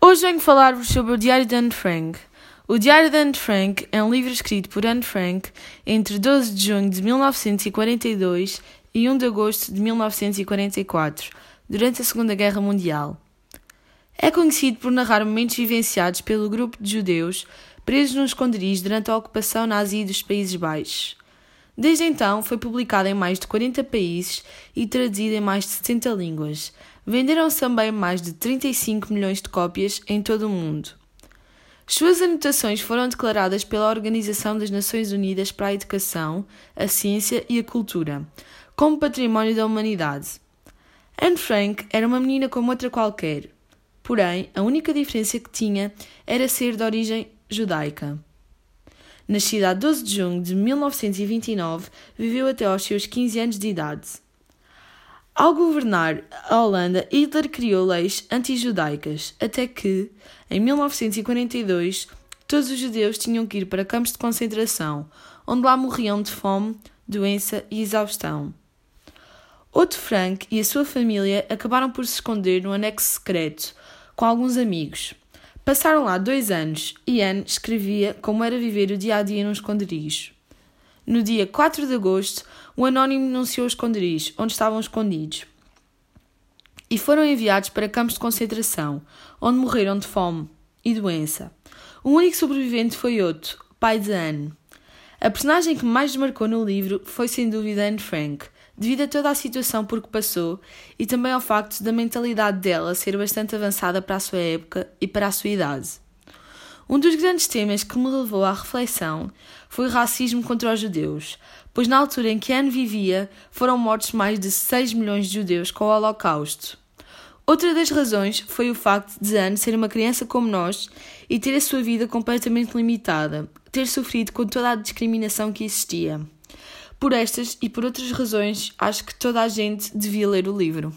Hoje venho falar-vos sobre o Diário de Anne Frank. O Diário de Anne Frank é um livro escrito por Anne Frank entre 12 de junho de 1942 e 1 de agosto de 1944, durante a Segunda Guerra Mundial. É conhecido por narrar momentos vivenciados pelo grupo de judeus presos nos esconderijos durante a ocupação nazi dos Países Baixos. Desde então, foi publicado em mais de 40 países e traduzido em mais de 70 línguas. Venderam-se também mais de 35 milhões de cópias em todo o mundo. Suas anotações foram declaradas pela Organização das Nações Unidas para a Educação, a Ciência e a Cultura como património da humanidade. Anne Frank era uma menina como outra qualquer, porém, a única diferença que tinha era ser de origem judaica. Nascida a 12 de junho de 1929, viveu até aos seus 15 anos de idade. Ao governar a Holanda, Hitler criou leis anti-judaicas, até que, em 1942, todos os judeus tinham que ir para campos de concentração, onde lá morriam de fome, doença e exaustão. Otto Frank e a sua família acabaram por se esconder no anexo secreto, com alguns amigos. Passaram lá dois anos e Anne escrevia como era viver o dia a dia num esconderijo. No dia 4 de agosto, o anónimo denunciou o esconderijo, onde estavam escondidos. E foram enviados para campos de concentração, onde morreram de fome e doença. O único sobrevivente foi Otto, pai de Anne. A personagem que mais marcou no livro foi sem dúvida Anne Frank, devido a toda a situação por que passou e também ao facto da mentalidade dela ser bastante avançada para a sua época e para a sua idade. Um dos grandes temas que me levou à reflexão foi o racismo contra os judeus, pois na altura em que Anne vivia foram mortos mais de 6 milhões de judeus com o Holocausto. Outra das razões foi o facto de Anne ser uma criança como nós e ter a sua vida completamente limitada, ter sofrido com toda a discriminação que existia. Por estas e por outras razões, acho que toda a gente devia ler o livro.